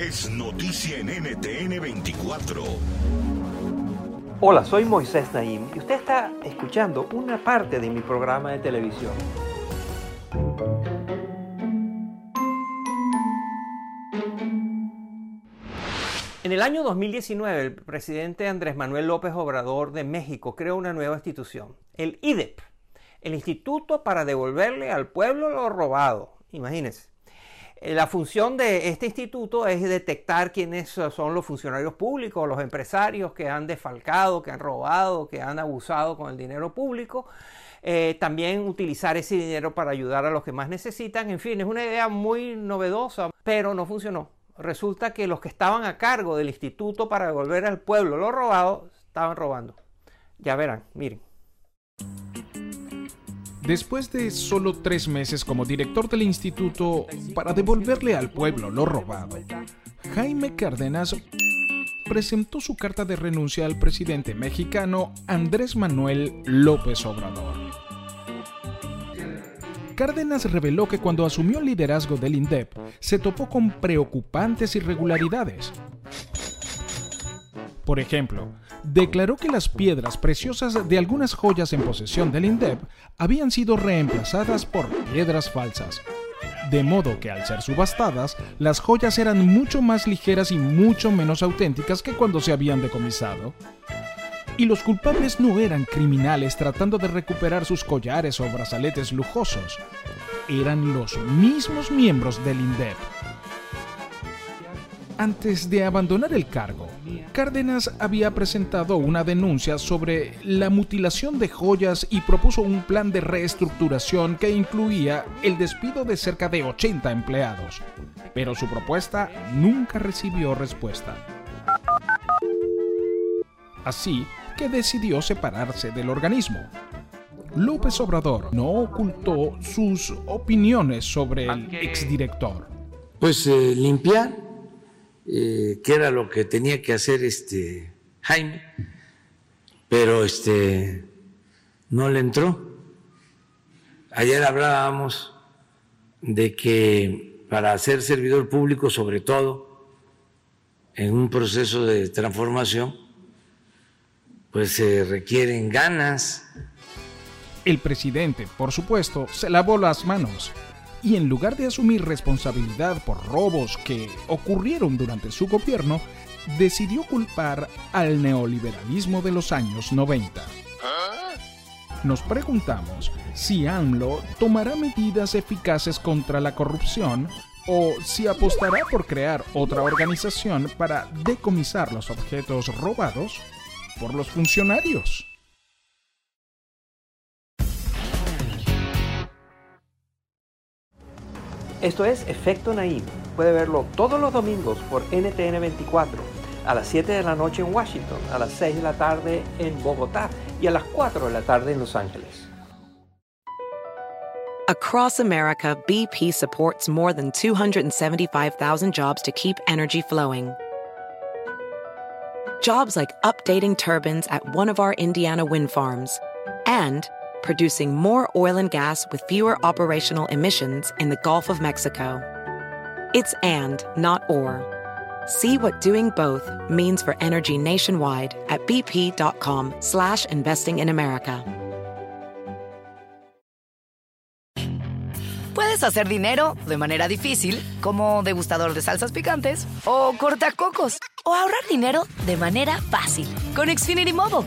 Es noticia en NTN 24. Hola, soy Moisés Naim y usted está escuchando una parte de mi programa de televisión. En el año 2019, el presidente Andrés Manuel López Obrador de México creó una nueva institución, el IDEP, el Instituto para devolverle al pueblo lo robado. Imagínense. Eh, la función de este instituto es detectar quiénes son los funcionarios públicos, los empresarios que han defalcado, que han robado, que han abusado con el dinero público. Eh, también utilizar ese dinero para ayudar a los que más necesitan. En fin, es una idea muy novedosa, pero no funcionó resulta que los que estaban a cargo del instituto para devolver al pueblo lo robado, estaban robando. Ya verán, miren. Después de solo tres meses como director del instituto para devolverle al pueblo lo robado, Jaime Cárdenas presentó su carta de renuncia al presidente mexicano Andrés Manuel López Obrador. Cárdenas reveló que cuando asumió el liderazgo del INDEP se topó con preocupantes irregularidades. Por ejemplo, declaró que las piedras preciosas de algunas joyas en posesión del INDEP habían sido reemplazadas por piedras falsas. De modo que al ser subastadas, las joyas eran mucho más ligeras y mucho menos auténticas que cuando se habían decomisado y los culpables no eran criminales tratando de recuperar sus collares o brazaletes lujosos, eran los mismos miembros del INDEP. Antes de abandonar el cargo, Cárdenas había presentado una denuncia sobre la mutilación de joyas y propuso un plan de reestructuración que incluía el despido de cerca de 80 empleados, pero su propuesta nunca recibió respuesta. Así, que decidió separarse del organismo. López Obrador no ocultó sus opiniones sobre el exdirector. Pues eh, limpiar, eh, que era lo que tenía que hacer este Jaime, pero este no le entró. Ayer hablábamos de que para ser servidor público, sobre todo en un proceso de transformación, pues se requieren ganas. El presidente, por supuesto, se lavó las manos y en lugar de asumir responsabilidad por robos que ocurrieron durante su gobierno, decidió culpar al neoliberalismo de los años 90. Nos preguntamos si AMLO tomará medidas eficaces contra la corrupción o si apostará por crear otra organización para decomisar los objetos robados por los funcionarios. Esto es Efecto Naim. Puede verlo todos los domingos por NTN 24, a las 7 de la noche en Washington, a las 6 de la tarde en Bogotá y a las 4 de la tarde en Los Ángeles. Across America, BP supports more than 275,000 jobs to keep energy flowing. Jobs like updating turbines at one of our Indiana wind farms and producing more oil and gas with fewer operational emissions in the Gulf of Mexico. It's and, not or. See what doing both means for energy nationwide at bp.com slash investing in America. Puedes hacer dinero de manera difícil, como degustador de salsas picantes, o cortacocos, o ahorrar dinero de manera fácil con Xfinity Mobile.